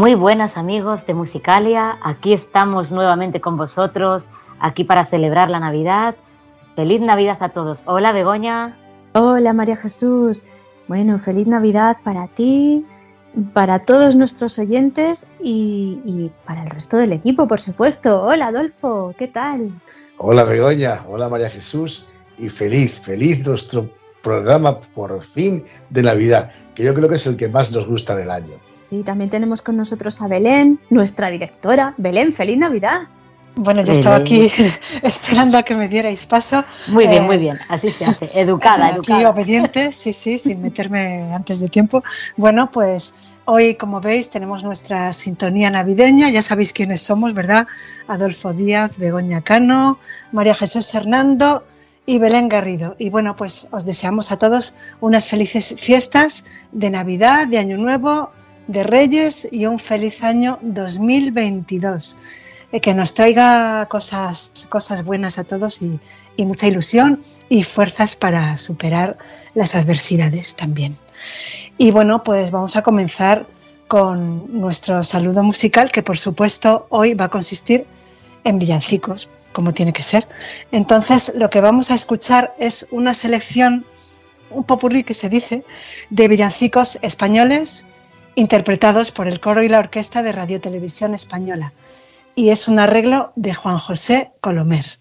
Muy buenas amigos de Musicalia, aquí estamos nuevamente con vosotros, aquí para celebrar la Navidad. Feliz Navidad a todos. Hola Begoña. Hola María Jesús. Bueno, feliz Navidad para ti, para todos nuestros oyentes y, y para el resto del equipo, por supuesto. Hola Adolfo, ¿qué tal? Hola Begoña, hola María Jesús y feliz, feliz nuestro programa por fin de Navidad, que yo creo que es el que más nos gusta del año. Y también tenemos con nosotros a Belén, nuestra directora. Belén, feliz Navidad. Bueno, yo estaba aquí esperando a que me dierais paso. Muy bien, eh, muy bien, así se hace, educada, aquí educada. obediente, sí, sí, sin meterme antes de tiempo. Bueno, pues hoy, como veis, tenemos nuestra sintonía navideña, ya sabéis quiénes somos, ¿verdad? Adolfo Díaz, Begoña Cano, María Jesús Hernando y Belén Garrido. Y bueno, pues os deseamos a todos unas felices fiestas de Navidad, de Año Nuevo, de Reyes y un feliz año 2022. Eh, que nos traiga cosas, cosas buenas a todos y, y mucha ilusión y fuerzas para superar las adversidades también. Y bueno, pues vamos a comenzar con nuestro saludo musical, que por supuesto hoy va a consistir en villancicos, como tiene que ser. Entonces, lo que vamos a escuchar es una selección, un popurrí que se dice, de villancicos españoles interpretados por el coro y la orquesta de Radio Televisión Española. Y es un arreglo de Juan José Colomer.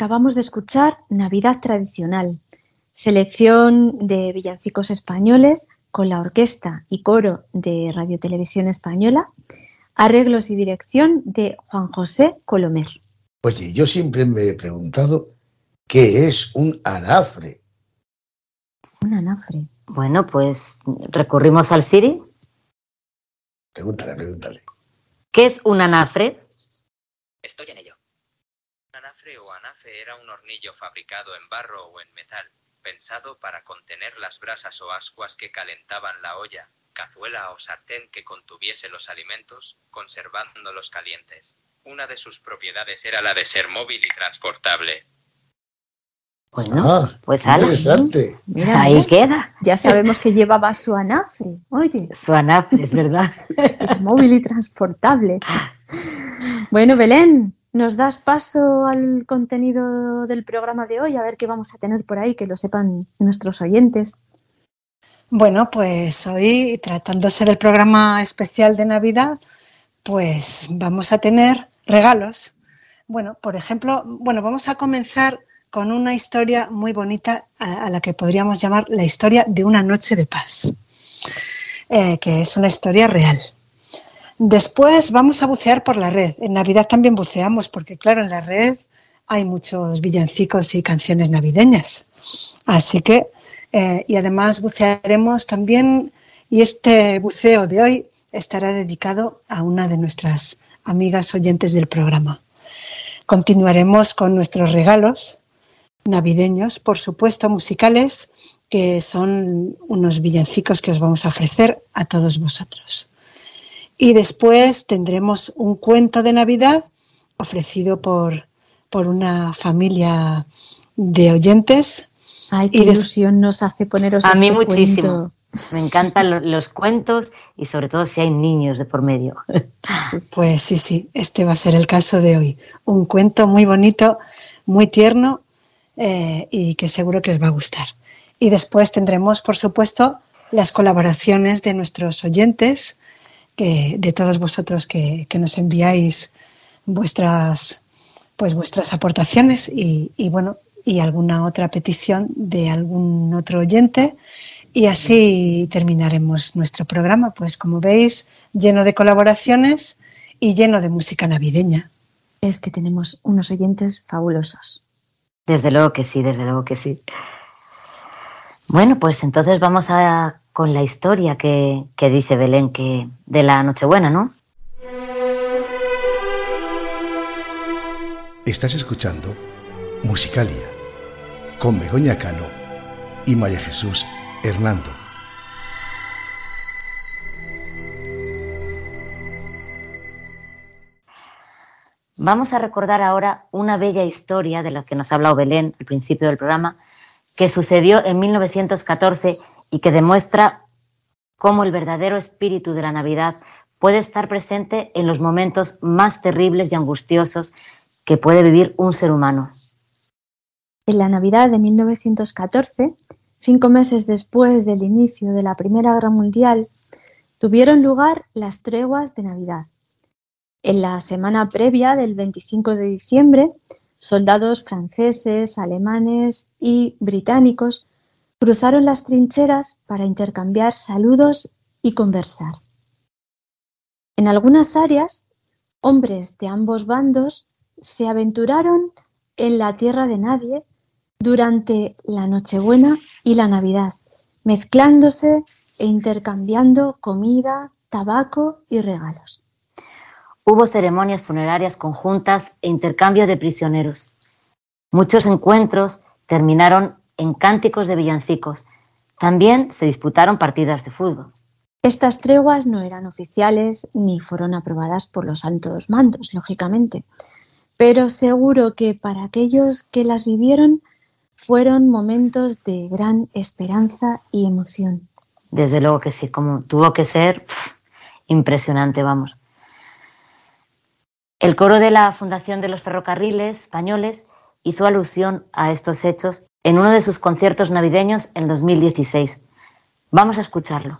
Acabamos de escuchar Navidad Tradicional, selección de villancicos españoles con la orquesta y coro de Radio Televisión Española, arreglos y dirección de Juan José Colomer. Oye, yo siempre me he preguntado qué es un anafre. Un anafre. Bueno, pues recurrimos al Siri. Pregúntale, pregúntale. ¿Qué es un anafre? Estoy en ello. Anafe era un hornillo fabricado en barro o en metal, pensado para contener las brasas o ascuas que calentaban la olla, cazuela o sartén que contuviese los alimentos, conservándolos calientes. Una de sus propiedades era la de ser móvil y transportable. Bueno, Ah, pues interesante. Mira, Ahí queda. Ya sabemos que llevaba su anafre. Oye, Su anafre, es verdad. móvil y transportable. Bueno, Belén, ¿nos das paso al contenido del programa de hoy? A ver qué vamos a tener por ahí, que lo sepan nuestros oyentes. Bueno, pues hoy, tratándose del programa especial de Navidad, pues vamos a tener regalos. Bueno, por ejemplo, bueno, vamos a comenzar con una historia muy bonita a, la que podríamos llamar la historia de una noche de paz, eh, que es una historia real. Después vamos a bucear por la red. En Navidad también buceamos, porque claro, en la red hay muchos villancicos y canciones navideñas. Así que, eh, y además bucearemos también, y este buceo de hoy estará dedicado a una de nuestras amigas oyentes del programa. Continuaremos con nuestros regalos navideños, por supuesto, musicales, que son unos villancicos que os vamos a ofrecer a todos vosotros. Y después tendremos un cuento de Navidad ofrecido por, por una familia de oyentes. Ay, Y qué des- ilusión nos hace poneros A mí este muchísimo. cuento. Me encantan lo- los cuentos y sobre todo si hay niños de por medio. Sí, sí. Pues sí, sí, este va a ser el caso de hoy. Un cuento muy bonito, muy tierno eh, y que seguro que os va a gustar. Y después tendremos, por supuesto, las colaboraciones de nuestros oyentes, que, de todos vosotros que, que nos enviáis vuestras, pues vuestras aportaciones y, y, bueno, y alguna otra petición de algún otro oyente. Y así terminaremos nuestro programa, pues como veis, lleno de colaboraciones y lleno de música navideña. Es que tenemos unos oyentes fabulosos. Desde luego que sí, desde luego que sí. Bueno, pues entonces vamos a con la historia que, que dice Belén que de la Nochebuena, ¿no? Estás escuchando Musicalia con Begoña Cano y María Jesús Hernando. Vamos a recordar ahora una bella historia de la que nos ha hablado Belén al principio del programa, que sucedió en 1914 y que demuestra cómo el verdadero espíritu de la Navidad puede estar presente en los momentos más terribles y angustiosos que puede vivir un ser humano. En la Navidad de 1914, cinco meses después del inicio de la Primera Guerra Mundial, tuvieron lugar las treguas de Navidad. En la semana previa del 25 de diciembre, soldados franceses, alemanes y británicos cruzaron las trincheras para intercambiar saludos y conversar. En algunas áreas, hombres de ambos bandos se aventuraron en la tierra de nadie durante la Nochebuena y la Navidad, mezclándose e intercambiando comida, tabaco y regalos. Hubo ceremonias funerarias conjuntas e intercambio de prisioneros. Muchos encuentros terminaron en cánticos de villancicos. También se disputaron partidas de fútbol. Estas treguas no eran oficiales ni fueron aprobadas por los altos mandos, lógicamente, pero seguro que para aquellos que las vivieron fueron momentos de gran esperanza y emoción. Desde luego que sí, como tuvo que ser impresionante, vamos. El coro de la Fundación de los Ferrocarriles Españoles hizo alusión a estos hechos en uno de sus conciertos navideños en 2016. Vamos a escucharlo.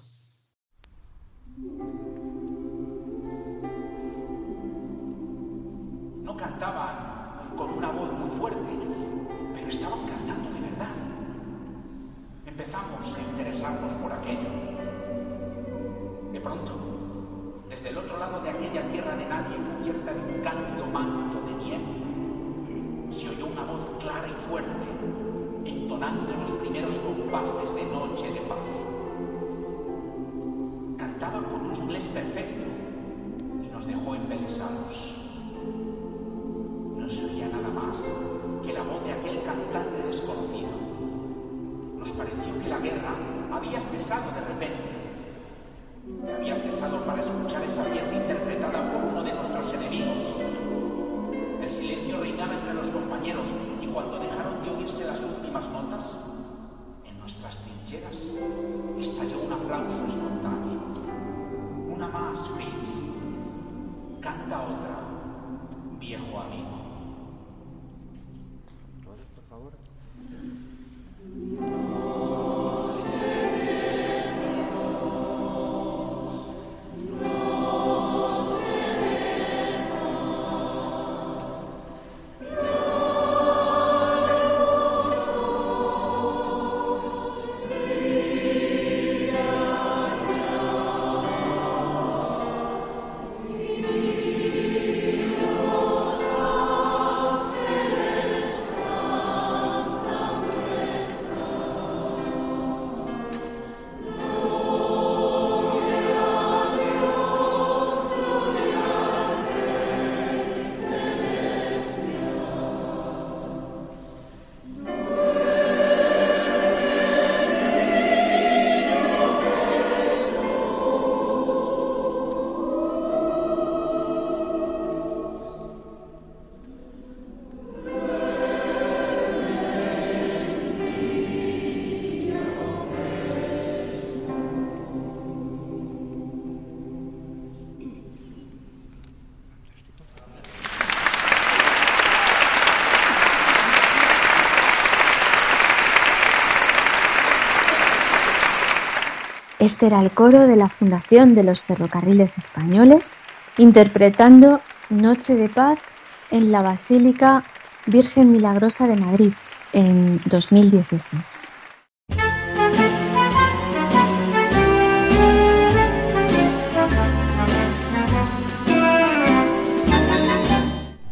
Este era el coro de la Fundación de los Ferrocarriles Españoles interpretando Noche de Paz en la Basílica Virgen Milagrosa de Madrid en 2016.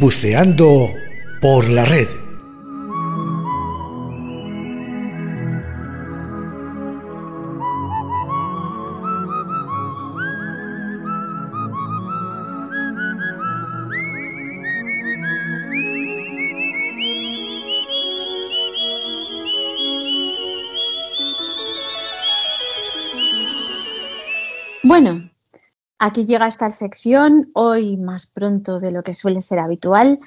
Buceando por la red. Aquí llega esta sección, hoy más pronto de lo que suele ser habitual.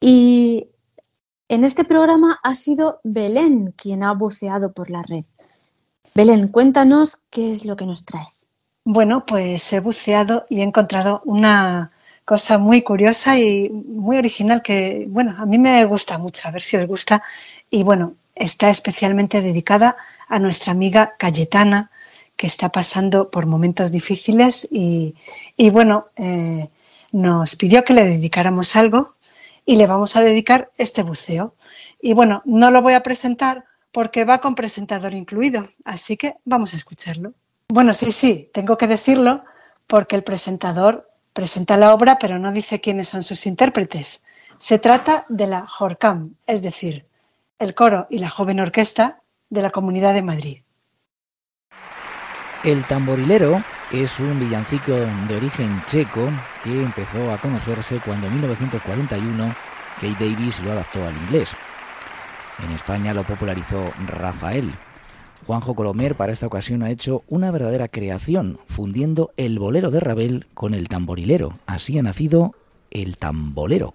Y en este programa ha sido Belén quien ha buceado por la red. Belén, cuéntanos qué es lo que nos traes. Bueno, pues he buceado y he encontrado una cosa muy curiosa y muy original que, bueno, a mí me gusta mucho, a ver si os gusta. Y bueno, está especialmente dedicada a nuestra amiga Cayetana, que está pasando por momentos difíciles y, y bueno, eh, nos pidió que le dedicáramos algo y le vamos a dedicar este buceo. Y bueno, no lo voy a presentar porque va con presentador incluido, así que vamos a escucharlo. Bueno, sí, sí, tengo que decirlo porque el presentador presenta la obra pero no dice quiénes son sus intérpretes. Se trata de la JORCAM, es decir, el coro y la joven orquesta de la Comunidad de Madrid. El tamborilero es un villancico de origen checo que empezó a conocerse cuando en 1941 Kate Davis lo adaptó al inglés. En España lo popularizó Rafael. Juanjo Colomer para esta ocasión ha hecho una verdadera creación, fundiendo el bolero de Ravel con el tamborilero. Así ha nacido el tambolero.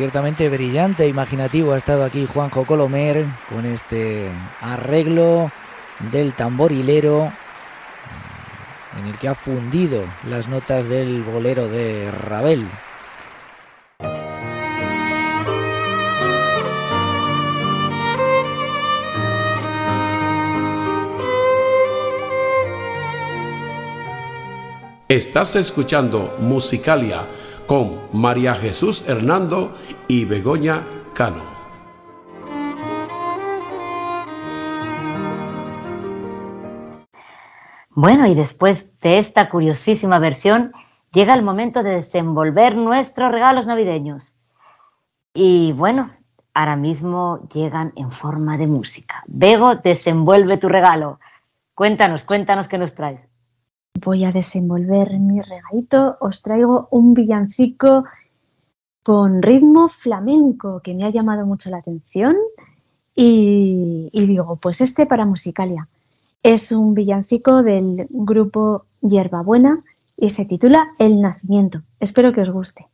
Ciertamente brillante e imaginativo ha estado aquí Juanjo Colomer con este arreglo del tamborilero en el que ha fundido las notas del bolero de Ravel. Estás escuchando Musicalia con María Jesús Hernando y Begoña Cano. Bueno, y después de esta curiosísima versión, llega el momento de desenvolver nuestros regalos navideños. Y bueno, ahora mismo llegan en forma de música. Bego, desenvuelve tu regalo. Cuéntanos, cuéntanos qué nos traes voy a desenvolver mi regalito. Os traigo un villancico con ritmo flamenco que me ha llamado mucho la atención y, digo, pues este para Musicalia. Es un villancico del grupo Hierbabuena y se titula El Nacimiento. Espero que os guste.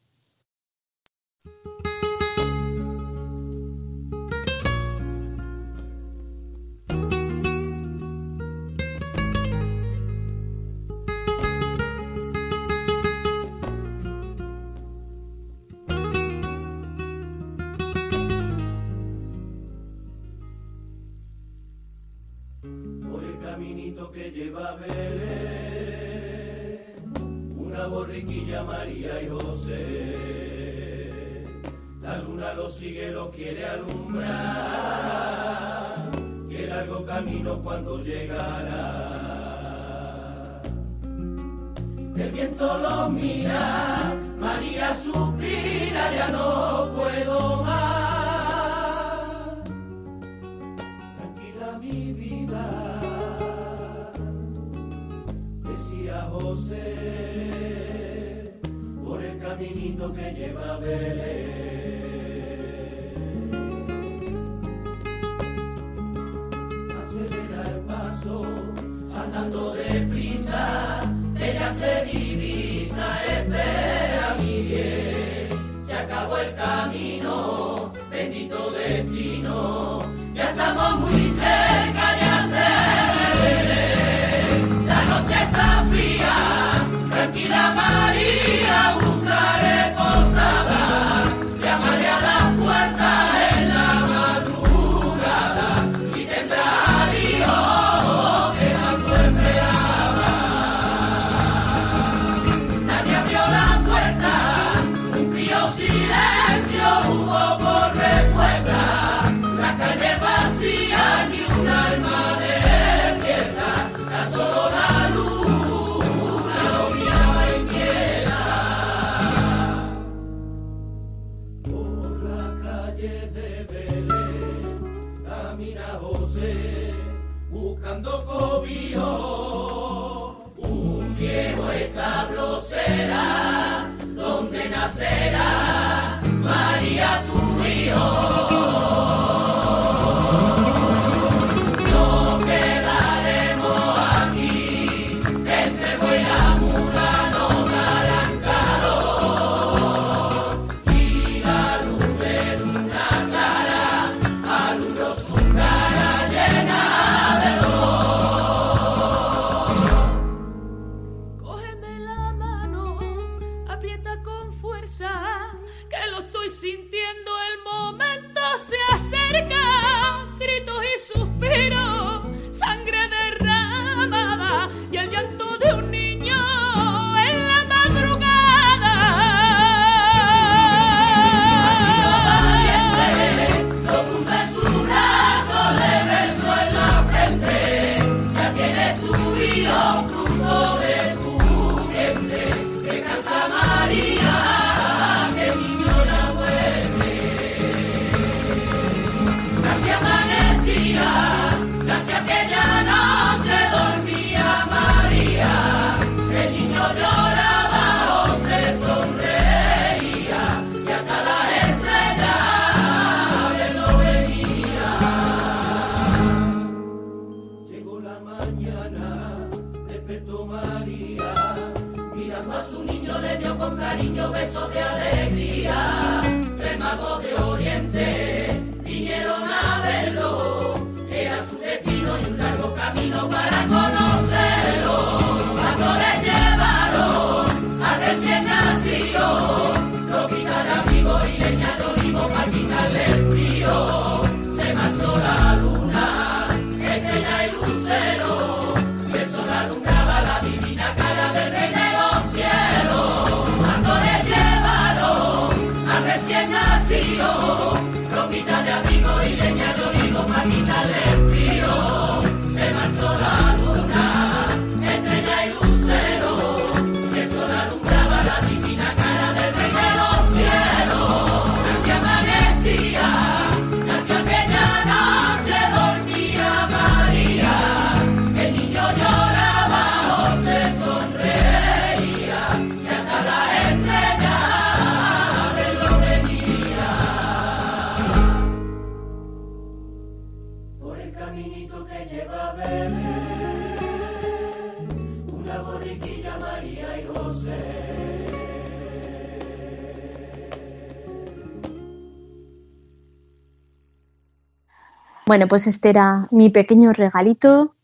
Bueno, pues este era mi pequeño regalito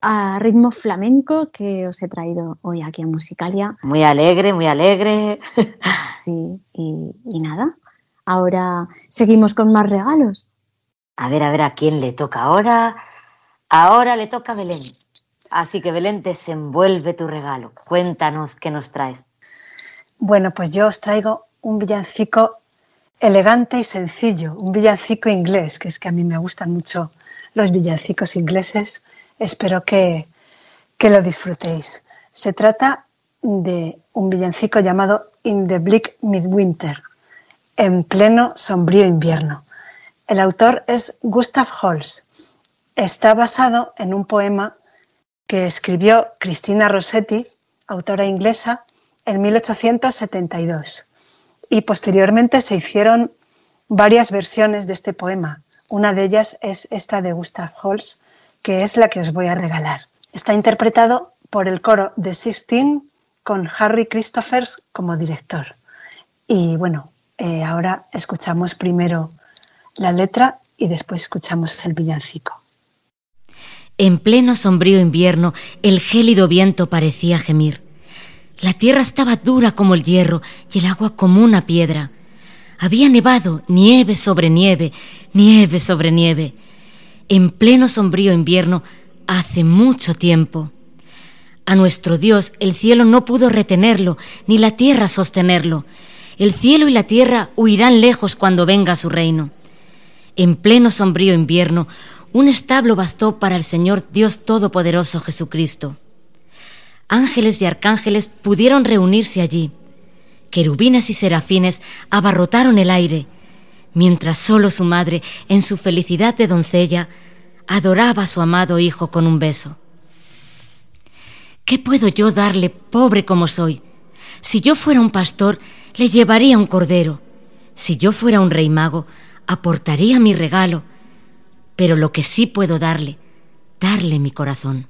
a ritmo flamenco que os he traído hoy aquí a Musicalia. Muy alegre, muy alegre. Sí, y, y nada, ahora seguimos con más regalos. A ver, a ver, ¿a quién le toca ahora? Ahora le toca a Belén. Así que Belén, desenvuelve tu regalo. Cuéntanos qué nos traes. Bueno, pues yo os traigo un villancico elegante y sencillo, un villancico inglés, que es que a mí me gustan mucho los villancicos ingleses. Espero que, que lo disfrutéis. Se trata de un villancico llamado In the Bleak Midwinter, en pleno sombrío invierno. El autor es Gustav Holst. Está basado en un poema que escribió Cristina Rossetti, autora inglesa, en 1872. Y posteriormente se hicieron varias versiones de este poema. Una de ellas es esta de Gustav Holst, que es la que os voy a regalar. Está interpretado por el coro de Sixteen con Harry Christophers como director. Y bueno, eh, ahora escuchamos primero la letra y después escuchamos el villancico. En pleno sombrío invierno, el gélido viento parecía gemir. La tierra estaba dura como el hierro y el agua como una piedra. Había nevado, nieve sobre nieve, nieve sobre nieve. En pleno sombrío invierno, hace mucho tiempo. A nuestro Dios el cielo no pudo retenerlo, ni la tierra sostenerlo. El cielo y la tierra huirán lejos cuando venga su reino. En pleno sombrío invierno, un establo bastó para el Señor Dios Todopoderoso Jesucristo. Ángeles y arcángeles pudieron reunirse allí. Querubines y serafines abarrotaron el aire, mientras solo su madre, en su felicidad de doncella, adoraba a su amado hijo con un beso. ¿Qué puedo yo darle, pobre como soy? Si yo fuera un pastor, le llevaría un cordero. Si yo fuera un rey mago, aportaría mi regalo. Pero lo que sí puedo darle, darle mi corazón.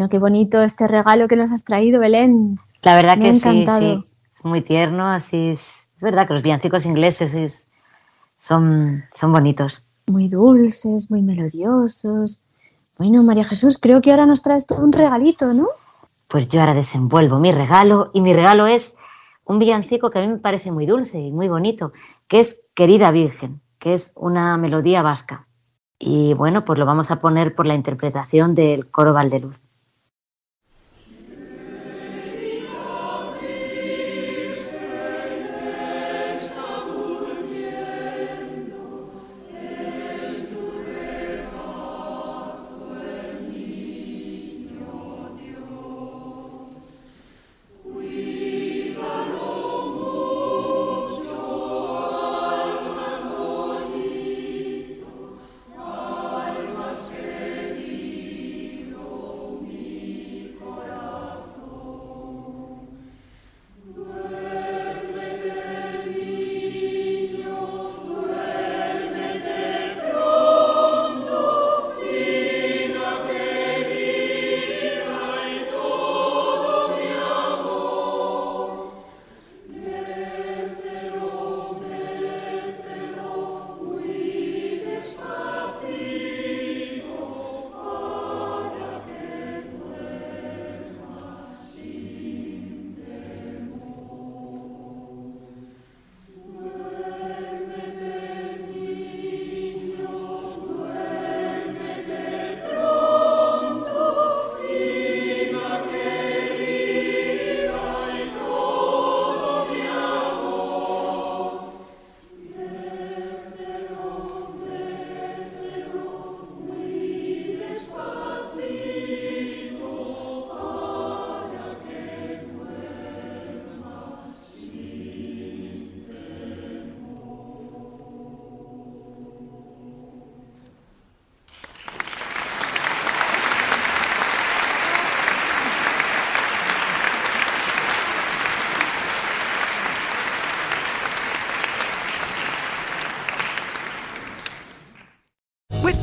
Bueno, qué bonito este regalo que nos has traído, Belén. La verdad Me que sí, sí, es muy tierno, así es. Es verdad que los villancicos ingleses es- son, son bonitos. Muy dulces, muy melodiosos. Bueno, María Jesús, creo que ahora nos traes tú un regalito, ¿no? Pues yo ahora desenvuelvo mi regalo y mi regalo es un villancico que a mí me parece muy dulce y muy bonito, que es Querida Virgen, que es una melodía vasca. Y bueno, pues lo vamos a poner por la interpretación del coro Valdeluz.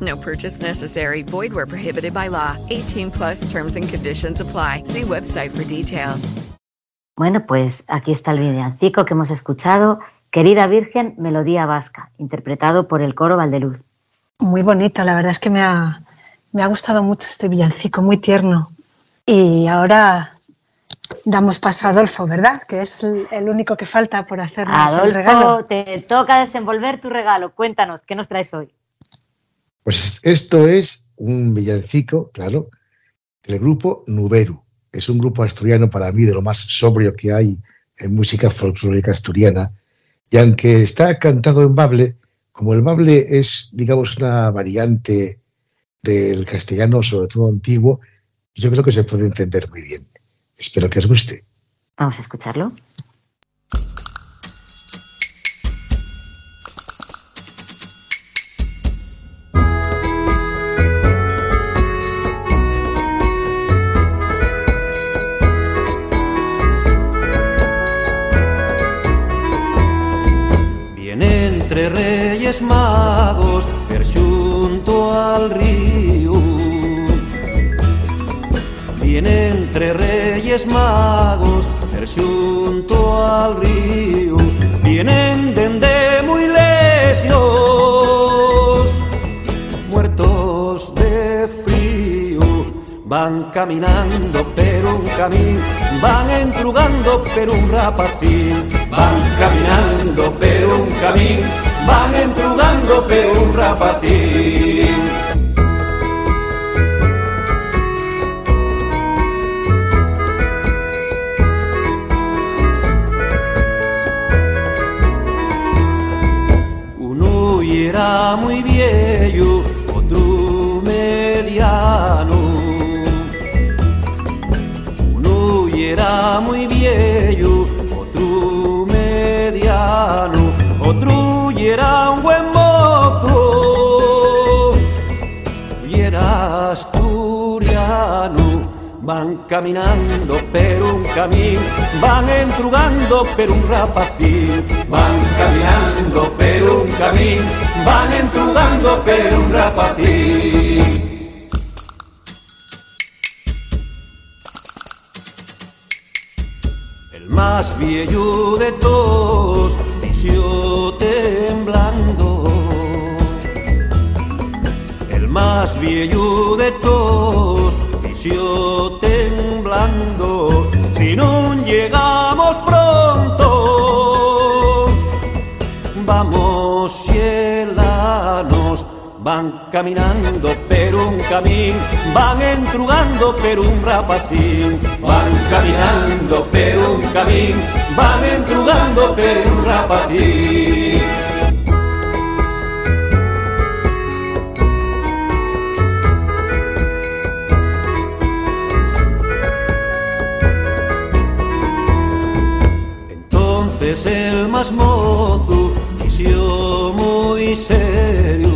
No purchase necessary. Void where prohibited by law. 18 plus terms and conditions apply. See website for details. Bueno, pues aquí está el villancico que hemos escuchado, Querida Virgen, Melodía Vasca, interpretado por el coro Valdeluz. Muy bonito, la verdad es que me ha, me ha gustado mucho este villancico, muy tierno. Y ahora damos paso a Adolfo, ¿verdad? Que es el el único que falta por hacernos el regalo. Adolfo, te toca desenvolver tu regalo. Cuéntanos, ¿qué nos traes hoy? Pues esto es un villancico, claro, del grupo Nuberu. Es un grupo asturiano para mí de lo más sobrio que hay en música folclórica asturiana. Y aunque está cantado en bable, como el bable es, digamos, una variante del castellano, sobre todo antiguo, yo creo que se puede entender muy bien. Espero que os guste. Vamos a escucharlo. Reyes magos per xunto al río. Vienen dende muy lesios, muertos de frío. Van caminando per un camino, van entrugando per un rapacín. Van caminando per un camino, van entrugando per un rapacín. Era muy viejo, otro mediano. Uno era muy viejo, otro mediano. Otro era un buen mozo, y era asturiano. Van caminando per un camino, van entrugando per un rapacín. Van caminando per un camino, van entrugando per un rapacín. El más viejo de todos, visió temblando. El más viejo de todos, visió temblando. Si no llegamos pronto, vamos cielanos. Van caminando per un camino, van entrugando per un rapacín. Van caminando per un camino, van entrugando per un rapacín. Entonces el más mozo muy serio.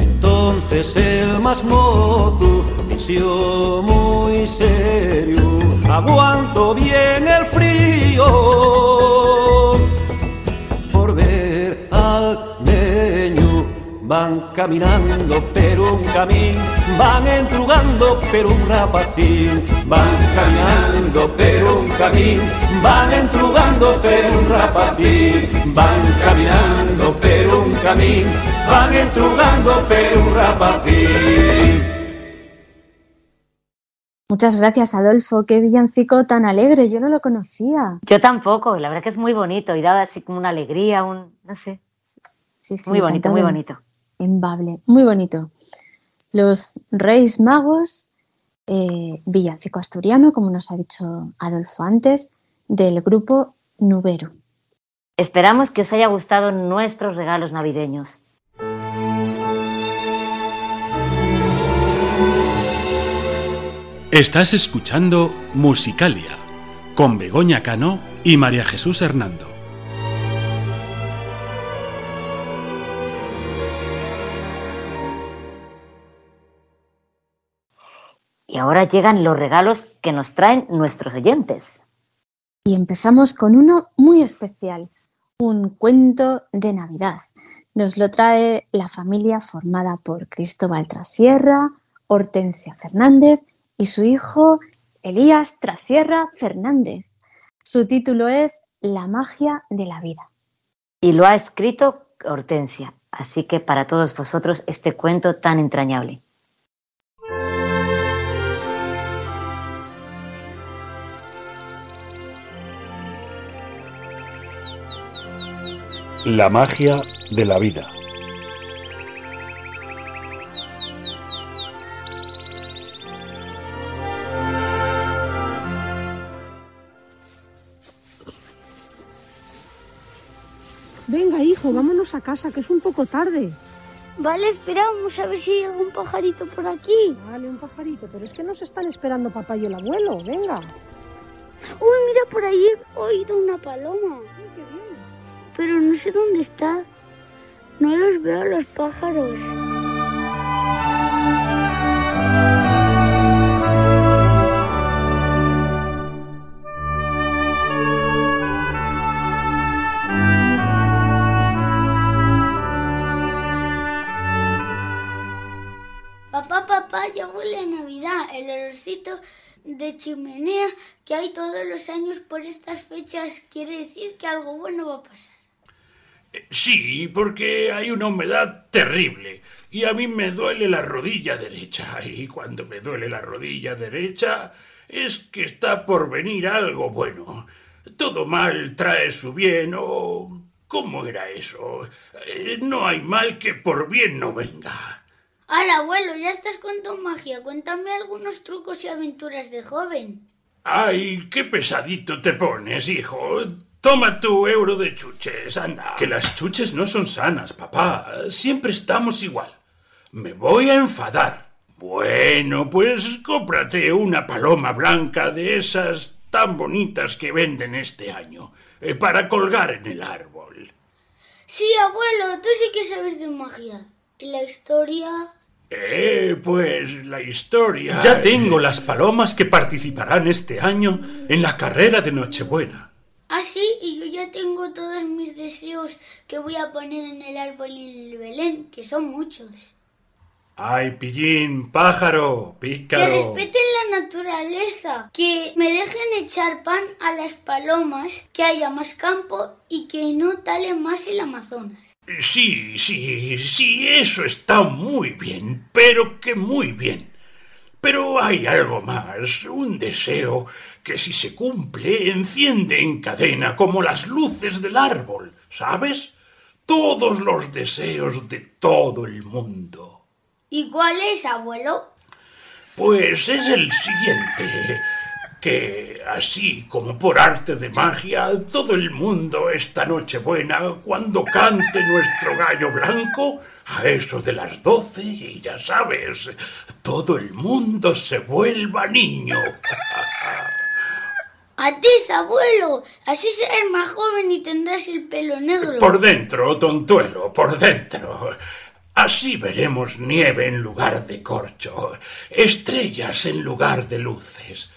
Entonces el más mozo muy serio. Aguanto bien el frío Van caminando per un camino, van entrugando per un rapacín. Van caminando per un camino, van entrugando per un rapacín. Van caminando per un camino, van entrugando per un rapacín. Muchas gracias, Adolfo. Qué villancico tan alegre. Yo no lo conocía. Yo tampoco, la verdad que es muy bonito y da así como una alegría, un, no sé, Sí, sí, muy bonito, muy bonito. En Bable. Muy bonito. Los Reyes Magos, eh, villancico asturiano, como nos ha dicho Adolfo antes, del grupo Nuberu. Esperamos que os haya gustado nuestros regalos navideños. Estás escuchando Musicalia con Begoña Cano y María Jesús Hernando. Y ahora llegan los regalos que nos traen nuestros oyentes. Y empezamos con uno muy especial, un cuento de Navidad. Nos lo trae la familia formada por Cristóbal Trasierra, Hortensia Fernández y su hijo Elías Trasierra Fernández. Su título es La magia de la vida. Y lo ha escrito Hortensia. Así que para todos vosotros este cuento tan entrañable. La magia de la vida. Venga, hijo, vámonos a casa, que es un poco tarde. Vale, esperamos a ver si llega un pajarito por aquí. Vale, un pajarito, pero es que nos están esperando papá y el abuelo. Venga. Uy, mira, por ahí he oído una paloma. Pero no sé dónde está. No los veo los pájaros. Papá, papá, ya huele Navidad. El olorcito de chimenea que hay todos los años por estas fechas quiere decir que algo bueno va a pasar. Sí, porque hay una humedad terrible y a mí me duele la rodilla derecha y cuando me duele la rodilla derecha es que está por venir algo bueno. Todo mal trae su bien o... ¿Cómo era eso? Eh, No hay mal que por bien no venga. Al abuelo, ya estás con tu magia. Cuéntame algunos trucos y aventuras de joven. Ay, qué pesadito te pones, hijo. Toma tu euro de chuches, anda. Que las chuches no son sanas, papá. Siempre estamos igual. Me voy a enfadar. Bueno, pues cómprate una paloma blanca de esas tan bonitas que venden este año, eh, para colgar en el árbol. Sí, abuelo, tú sí que sabes de magia. ¿Y la historia? Eh, pues la historia. Ya tengo las palomas que participarán este año en la carrera de Nochebuena. Ah, sí, y yo ya tengo todos mis deseos que voy a poner en el árbol y en el Belén, que son muchos. Ay, pillín, pájaro, Que pícaro. respeten la naturaleza, que me dejen echar pan a las palomas, que haya más campo y que no tale más el Amazonas. Sí, sí, sí, eso está muy bien, pero que muy bien. Pero hay algo más, un deseo que si se cumple enciende en cadena como las luces del árbol, ¿sabes? Todos los deseos de todo el mundo. ¿Y cuál es, abuelo? Pues es el siguiente, que así como por arte de magia, todo el mundo esta noche buena, cuando cante nuestro gallo blanco, a eso de las doce, y ya sabes, todo el mundo se vuelva niño. A ti, abuelo. Así serás más joven y tendrás el pelo negro. Por dentro, tontuelo, por dentro. Así veremos nieve en lugar de corcho, estrellas en lugar de luces,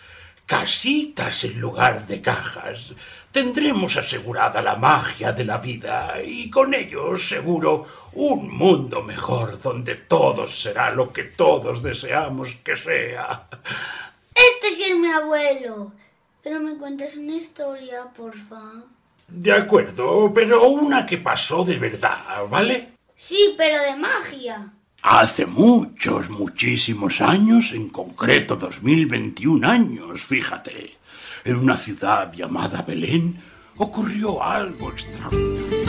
casitas en lugar de cajas. Tendremos asegurada la magia de la vida y con ello seguro un mundo mejor donde todo será lo que todos deseamos que sea. Este sí es mi abuelo. Pero me cuentas una historia, porfa. De acuerdo, pero una que pasó de verdad, ¿vale? Sí, pero de magia. Hace muchos, muchísimos años, en concreto 2021 años, fíjate, en una ciudad llamada Belén ocurrió algo extraordinario.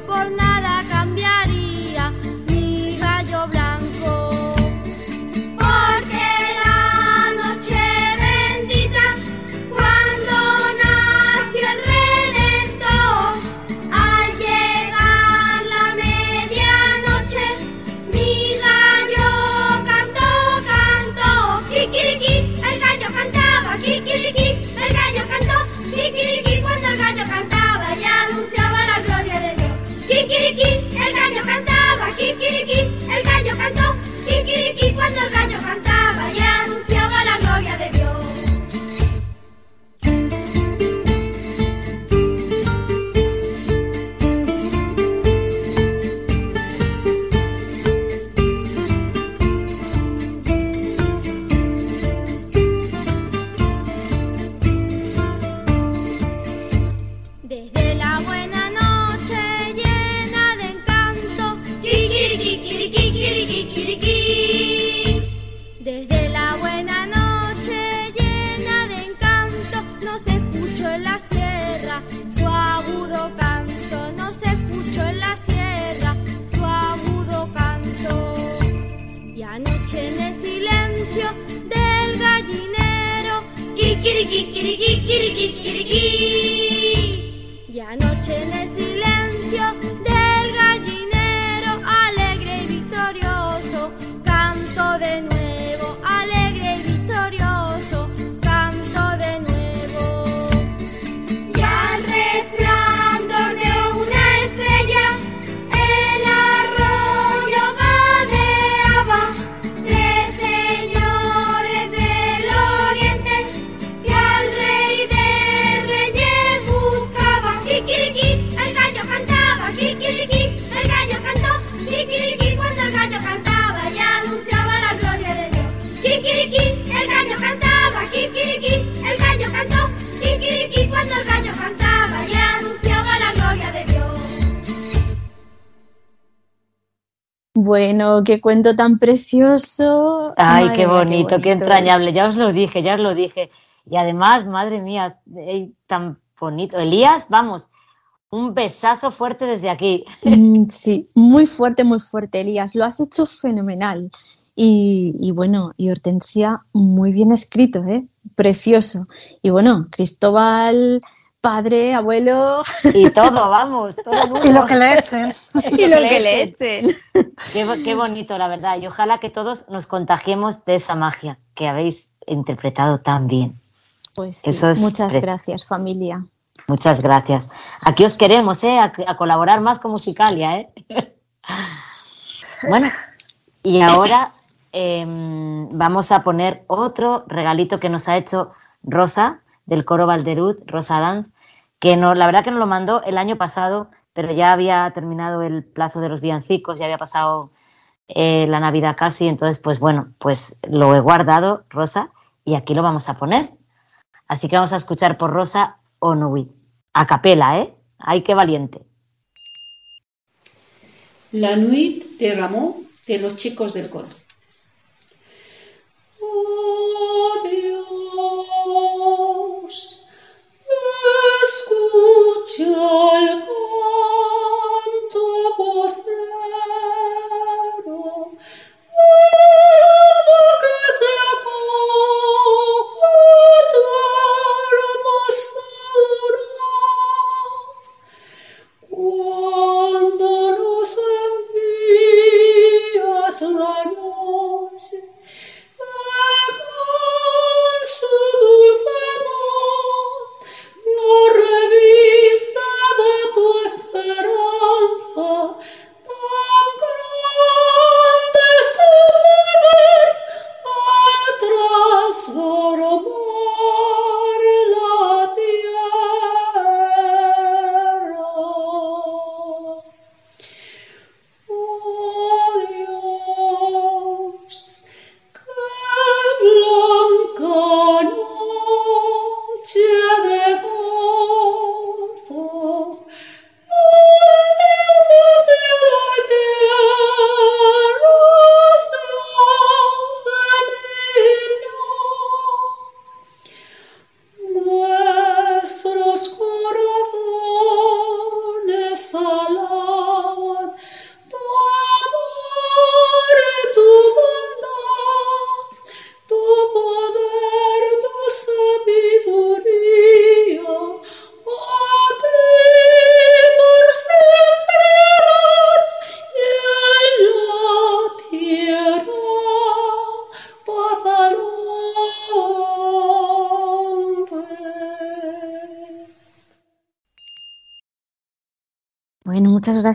por nada. Qué cuento tan precioso. Ay, Madre qué bonito, qué bonito entrañable. Ya os lo dije, ya os lo dije. Y además, madre mía, tan bonito. Elías, vamos, un besazo fuerte desde aquí. Mm, Sí, muy fuerte, muy fuerte, Elías. Lo has hecho fenomenal. Y, y bueno, y Hortensia, muy bien escrito, ¿eh? Precioso. Y bueno, Cristóbal, padre, abuelo. Y todo, vamos, todo el mundo. Y lo que le echen. y lo que le echen. Qué, bo- qué bonito, la verdad. Y ojalá que todos nos contagiemos de esa magia que habéis interpretado tan bien. Pues sí, Eso es muchas gracias, familia. Muchas gracias. Aquí os queremos, ¿eh? A, a colaborar más con Musicalia, ¿eh? bueno, y ahora em, vamos a poner otro regalito que nos ha hecho Rosa del coro Valderud, Rosa Dance, que no, la verdad que nos lo mandó el año pasado, pero ya había terminado el plazo de los villancicos, ya había pasado eh, la Navidad casi, entonces pues bueno, pues lo he guardado, Rosa, y aquí lo vamos a poner. Así que vamos a escuchar por Rosa Onui. A capela, ¿eh? ¡Ay, qué valiente! La nuit de Ramón de los chicos del coro.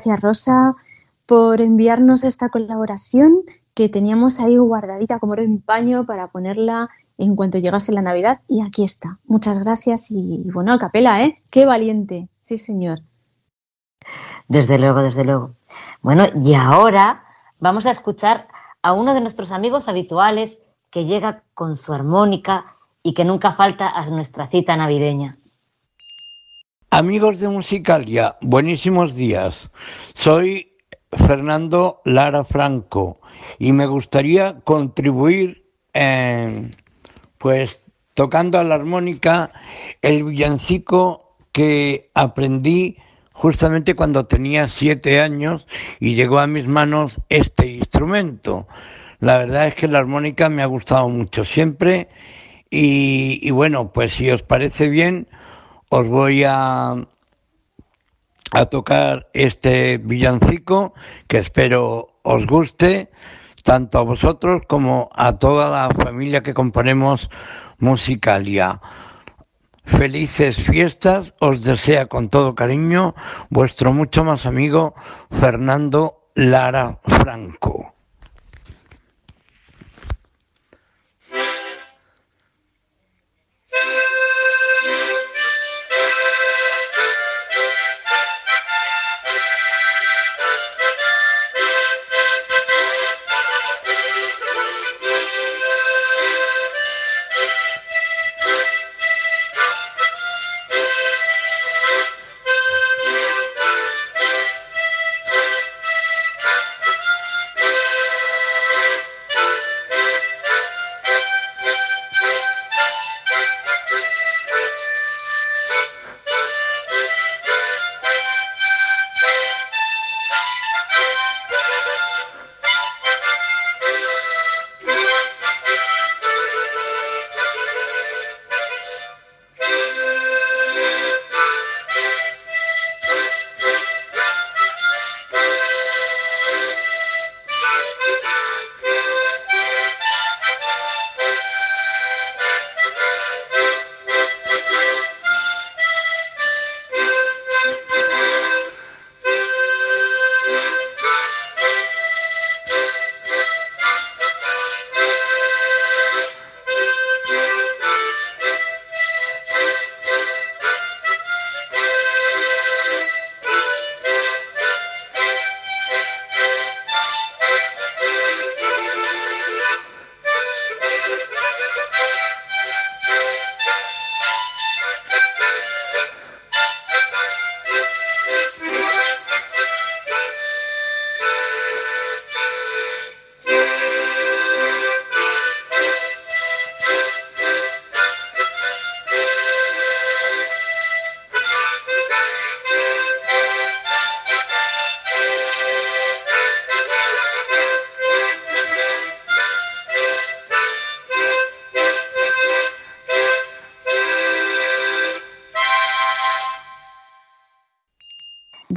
Gracias, Rosa, por enviarnos esta colaboración que teníamos ahí guardadita como en paño para ponerla en cuanto llegase la Navidad. Y aquí está. Muchas gracias y, bueno, a capela, ¿eh? Qué valiente. Sí, señor. Desde luego, desde luego. Bueno, y ahora vamos a escuchar a uno de nuestros amigos habituales que llega con su armónica y que nunca falta a nuestra cita navideña. Amigos de Musicalia, buenísimos días. Soy Fernando Lara Franco y me gustaría contribuir pues tocando a la armónica el villancico que aprendí justamente cuando tenía siete años y llegó a mis manos este instrumento. La verdad es que la armónica me ha gustado mucho siempre y bueno, pues si os parece bien, os voy a, a tocar este villancico que espero os guste tanto a vosotros como a toda la familia que componemos Musicalia. Felices fiestas, os desea con todo cariño vuestro mucho más amigo Fernando Lara Franco.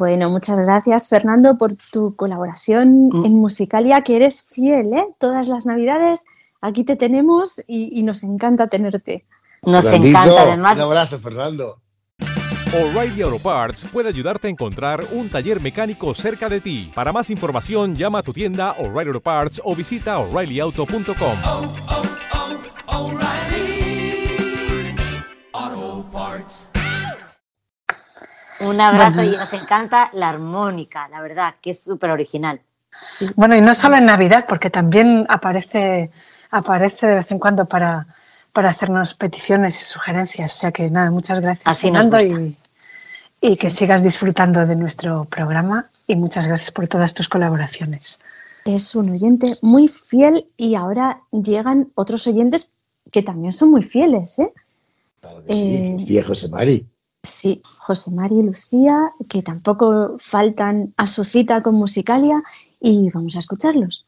Bueno, muchas gracias Fernando por tu colaboración en Musicalia, que eres fiel, ¿eh? Todas las navidades aquí te tenemos y, y nos encanta tenerte. Nos encanta además. Un abrazo, Fernando. O'Reilly Auto Parts puede ayudarte a encontrar un taller mecánico cerca de ti. Para más información, llama a tu tienda O'Reilly Auto Parts o visita oreillyauto.com. O'Reilly Un abrazo Bueno. y nos encanta la armónica, la verdad, que es súper original. Bueno, y no solo en Navidad, porque también aparece, aparece de vez en cuando para, para hacernos peticiones y sugerencias. O sea que nada, muchas gracias, Así Fernando, y, y que sigas disfrutando de nuestro programa y muchas gracias por todas tus colaboraciones. Es un oyente muy fiel y ahora llegan otros oyentes que también son muy fieles, ¿eh? Eh, Sí, José Mari. Sí, José María y Lucía, que tampoco faltan a su cita con Musicalia y vamos a escucharlos.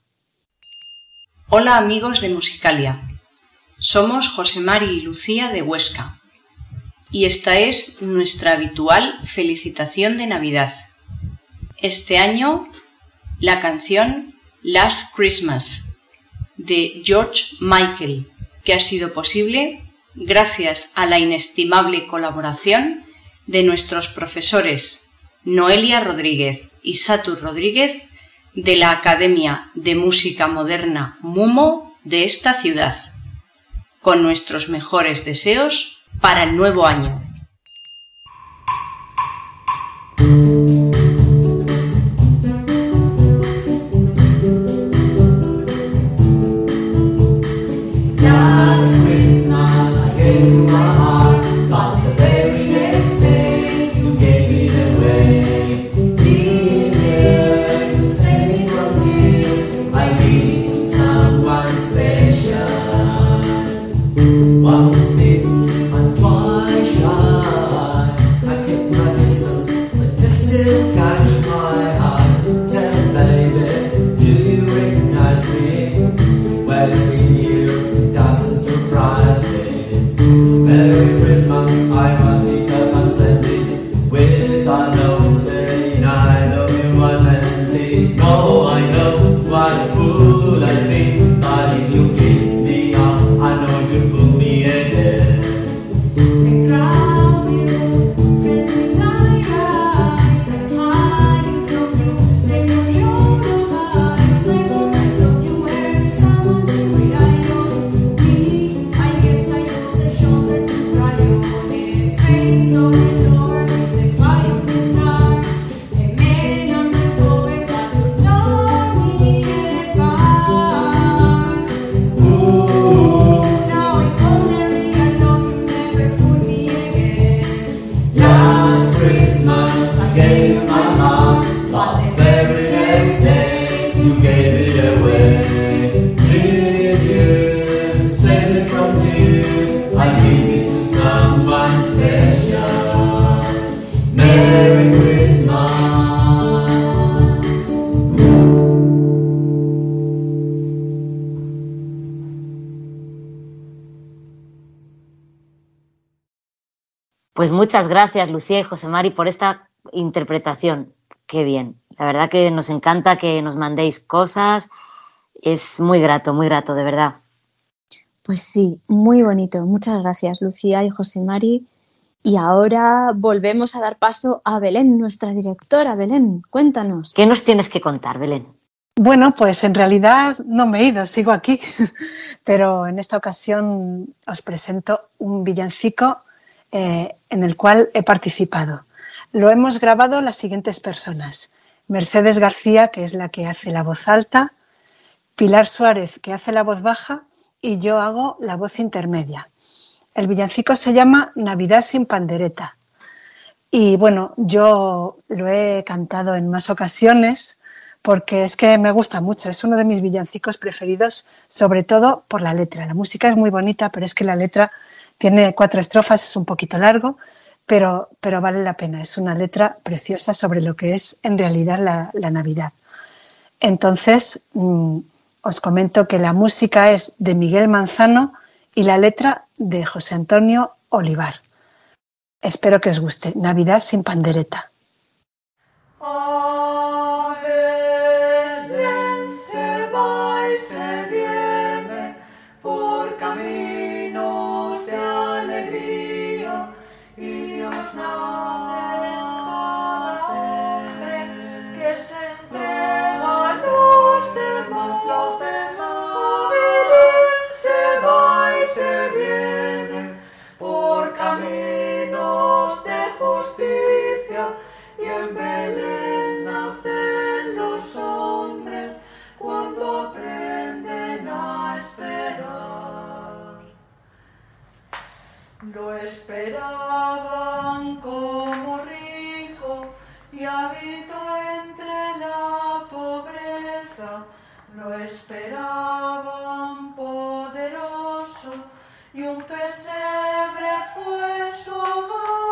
Hola amigos de Musicalia. Somos José Mari y Lucía de Huesca. Y esta es nuestra habitual felicitación de Navidad. Este año, la canción Last Christmas de George Michael, que ha sido posible gracias a la inestimable colaboración de nuestros profesores Noelia Rodríguez y Satur Rodríguez de la Academia de Música Moderna MUMO de esta ciudad, con nuestros mejores deseos para el nuevo año. Muchas gracias, Lucía y José Mari, por esta interpretación. Qué bien. La verdad que nos encanta que nos mandéis cosas. Es muy grato, muy grato, de verdad. Pues sí, muy bonito. Muchas gracias, Lucía y José Mari. Y ahora volvemos a dar paso a Belén, nuestra directora. Belén, cuéntanos. ¿Qué nos tienes que contar, Belén? Bueno, pues en realidad no me he ido, sigo aquí, pero en esta ocasión os presento un villancico eh, en el cual he participado. Lo hemos grabado las siguientes personas. Mercedes García, que es la que hace la voz alta, Pilar Suárez, que hace la voz baja, y yo hago la voz intermedia. El villancico se llama Navidad sin pandereta. Y bueno, yo lo he cantado en más ocasiones porque es que me gusta mucho, es uno de mis villancicos preferidos, sobre todo por la letra. La música es muy bonita, pero es que la letra tiene cuatro estrofas, es un poquito largo, pero, pero vale la pena. Es una letra preciosa sobre lo que es en realidad la, Navidad. Entonces, mm, os comento que la música es de Miguel Manzano y la letra de José Antonio Olivar. Espero que os guste. Navidad sin pandereta. Lo esperaban como rico y habitó entre la pobreza. Lo esperaban poderoso y un pesebre fue su hogar.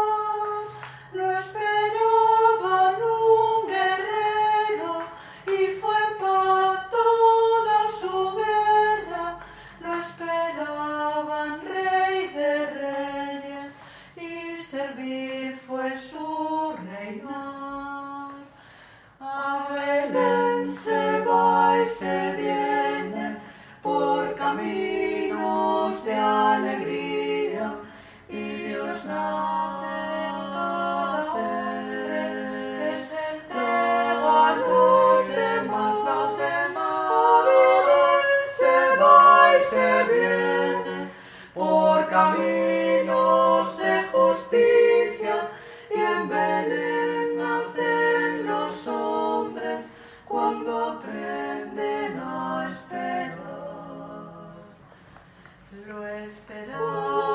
Lo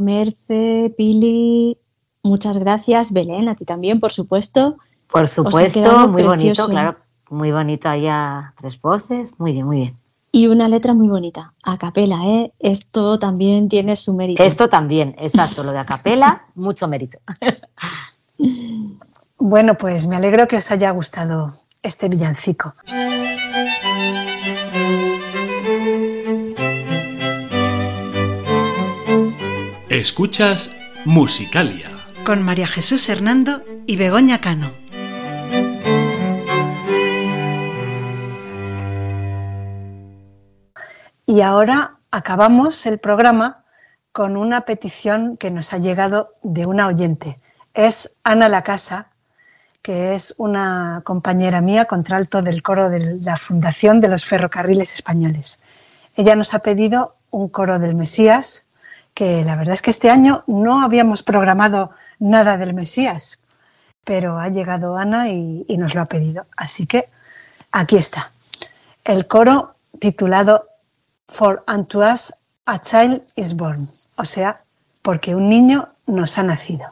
Merce, Pili. Muchas gracias, Belén, a ti también, por supuesto. Por supuesto, muy bonito, claro, muy bonito allá tres voces, muy bien, muy bien. Y una letra muy bonita, a capela, ¿eh? Esto también tiene su mérito. Esto también, exacto, lo de acapela, mucho mérito. Bueno, pues me alegro que os haya gustado este villancico. Escuchas Musicalia. Con María Jesús Hernando y Begoña Cano. Y ahora acabamos el programa con una petición que nos ha llegado de una oyente. Es Ana Lacasa, que es una compañera mía, contralto del coro de la Fundación de los Ferrocarriles Españoles. Ella nos ha pedido un coro del Mesías, que la verdad es que este año no habíamos programado nada del Mesías, pero ha llegado Ana y, y nos lo ha pedido. Así que aquí está. El coro titulado For unto us a child is born, o sea, porque un niño nos ha nacido.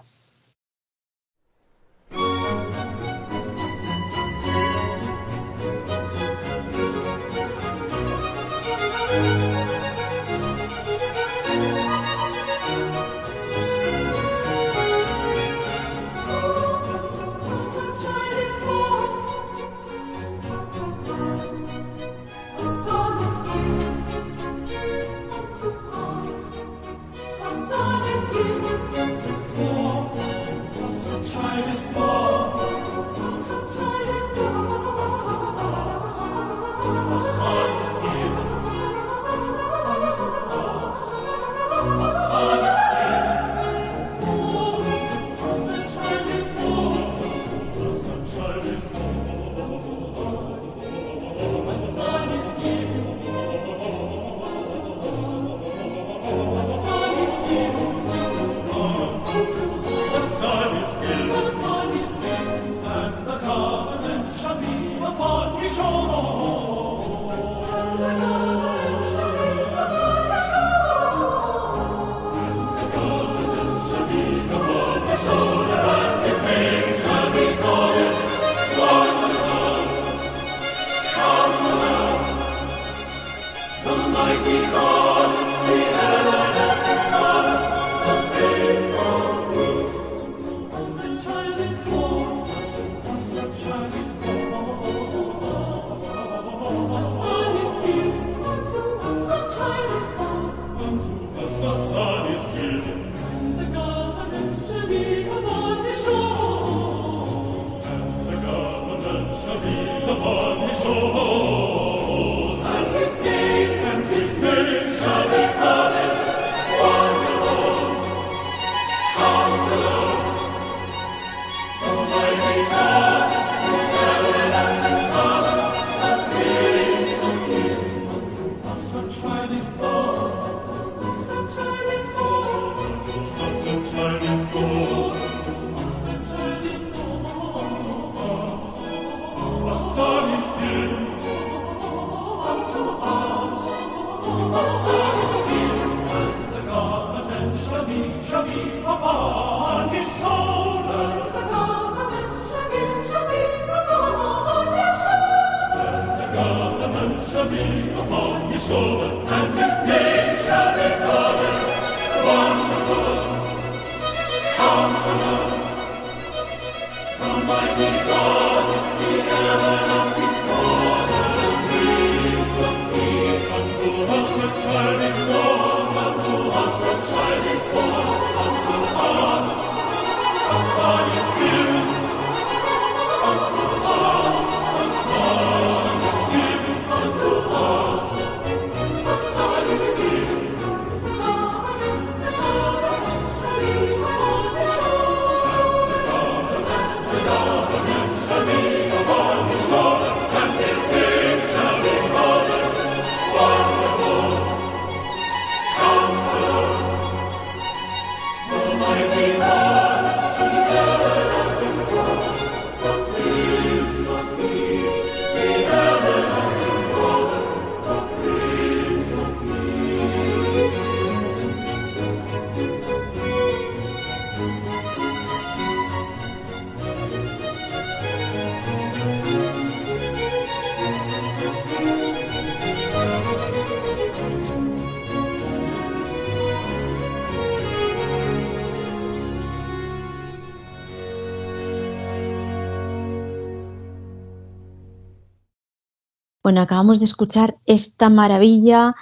Bueno, acabamos de escuchar esta maravilla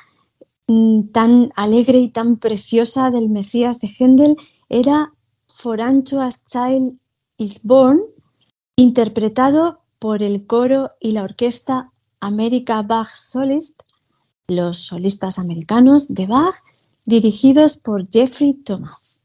mm, tan alegre y tan preciosa del Mesías de Händel. Era For Unto a Child is Born, interpretado por el coro y la orquesta America Bach Solist, los solistas americanos de Bach, dirigidos por Jeffrey Thomas.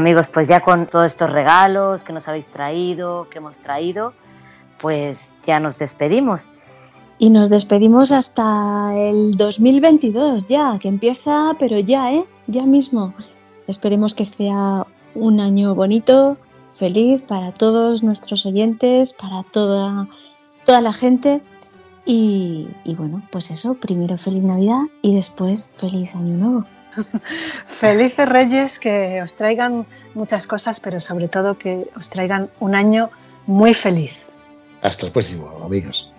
amigos, pues ya con todos estos regalos que nos habéis traído, que hemos traído, pues ya nos despedimos. Y nos despedimos hasta el 2022 ya, que empieza, pero ya, ¿eh? Ya mismo. Esperemos que sea un año bonito, feliz para todos nuestros oyentes, para toda, toda la gente. Y, y bueno, pues eso, primero feliz Navidad y después feliz Año Nuevo. Felices Reyes, que os traigan muchas cosas, pero sobre todo que os traigan un año muy feliz. Hasta el próximo, amigos.